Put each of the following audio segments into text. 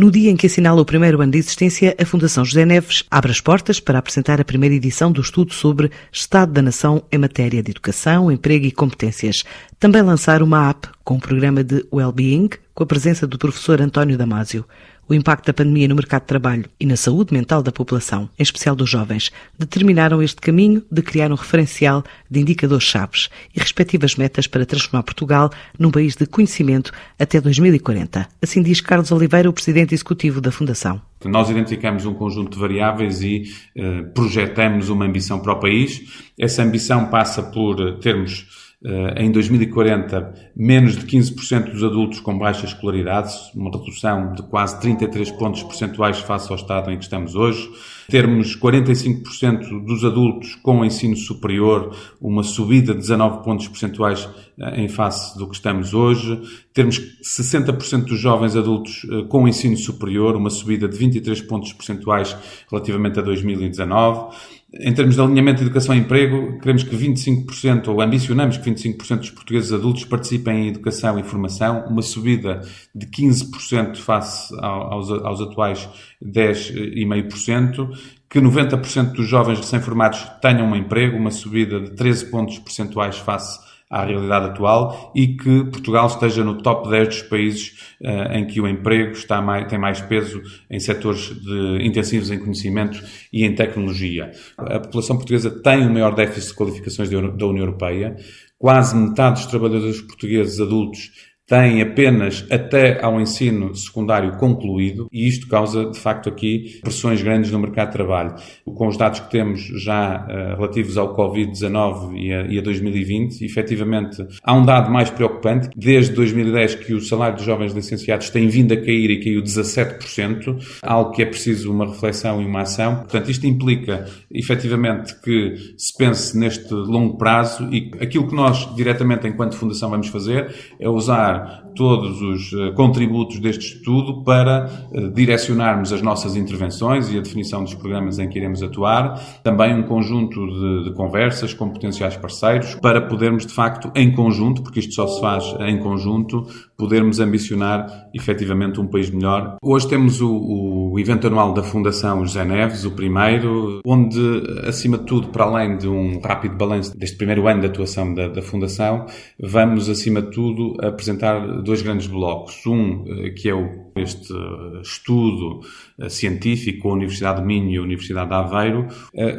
No dia em que assinala o primeiro ano de existência, a Fundação José Neves abre as portas para apresentar a primeira edição do estudo sobre Estado da Nação em matéria de educação, emprego e competências. Também lançar uma app com um programa de well-being, com a presença do professor António Damásio o impacto da pandemia no mercado de trabalho e na saúde mental da população, em especial dos jovens, determinaram este caminho de criar um referencial de indicadores chaves e respectivas metas para transformar Portugal num país de conhecimento até 2040. Assim diz Carlos Oliveira, o presidente executivo da Fundação. Nós identificamos um conjunto de variáveis e eh, projetamos uma ambição para o país. Essa ambição passa por termos em 2040, menos de 15% dos adultos com baixa escolaridade, uma redução de quase 33 pontos percentuais face ao estado em que estamos hoje. Termos 45% dos adultos com ensino superior, uma subida de 19 pontos percentuais eh, em face do que estamos hoje. Termos 60% dos jovens adultos eh, com ensino superior, uma subida de 23 pontos percentuais relativamente a 2019 em termos de alinhamento de educação e emprego, queremos que 25%, ou ambicionamos que 25% dos portugueses adultos participem em educação e formação, uma subida de 15% face aos, aos atuais 10,5%, que 90% dos jovens recém-formados tenham um emprego, uma subida de 13 pontos percentuais face à realidade atual e que Portugal esteja no top 10 dos países uh, em que o emprego está mais, tem mais peso em setores de, intensivos em conhecimento e em tecnologia. A população portuguesa tem o maior déficit de qualificações da União Europeia. Quase metade dos trabalhadores portugueses adultos têm apenas até ao ensino secundário concluído e isto causa, de facto, aqui pressões grandes no mercado de trabalho. Com os dados que temos já uh, relativos ao Covid-19 e, e, a 2020, efetivamente há um dado mais preocupante. Desde 2010 que o salário dos jovens licenciados tem vindo a cair e caiu 17%, algo que é preciso uma reflexão e uma ação. Portanto, isto implica, efetivamente, que se pense neste longo prazo e aquilo que nós, diretamente, enquanto Fundação, vamos fazer é usar todos os eh, contributos deste estudo para eh, direcionarmos as nossas intervenções e a definição dos programas em que iremos atuar, também um conjunto de, de conversas com potenciais parceiros para podermos, de facto, em conjunto, porque isto só se faz em conjunto, podermos ambicionar efetivamente um país melhor. Hoje temos o, o evento anual da Fundação José Neves, o primeiro, onde, acima de tudo, para além de um rápido balanço deste primeiro ano de atuação da, da Fundação, vamos, acima de tudo, apresentar dois grandes blocos. Um, eh, que é o, este eh, estudo eh, científico com a Universidade de Minho e a Universidade de Aveiro.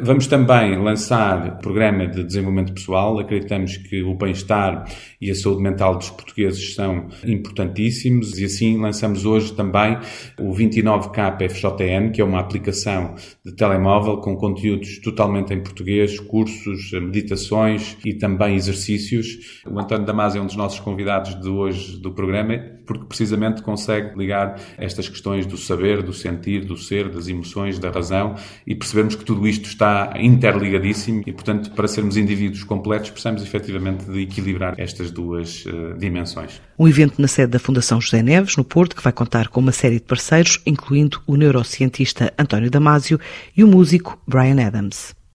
Vamos também lançar o programa de desenvolvimento pessoal. Acreditamos que o bem-estar e a saúde mental dos portugueses são importantíssimos e assim lançamos hoje também o 29K FJN, que é uma aplicação de telemóvel com conteúdos totalmente em português, cursos, meditações e também exercícios. O António Damasio é um dos nossos convidados de hoje do programa, porque precisamente consegue ligar estas questões do saber, do sentir, do ser, das emoções, da razão e percebemos que tudo isto está interligadíssimo e, portanto, para sermos indivíduos completos, precisamos efetivamente de equilibrar estas duas uh, dimensões. Um evento na sede da Fundação José Neves, no Porto, que vai contar com uma série de parceiros, incluindo o neurocientista António Damásio e o músico Brian Adams.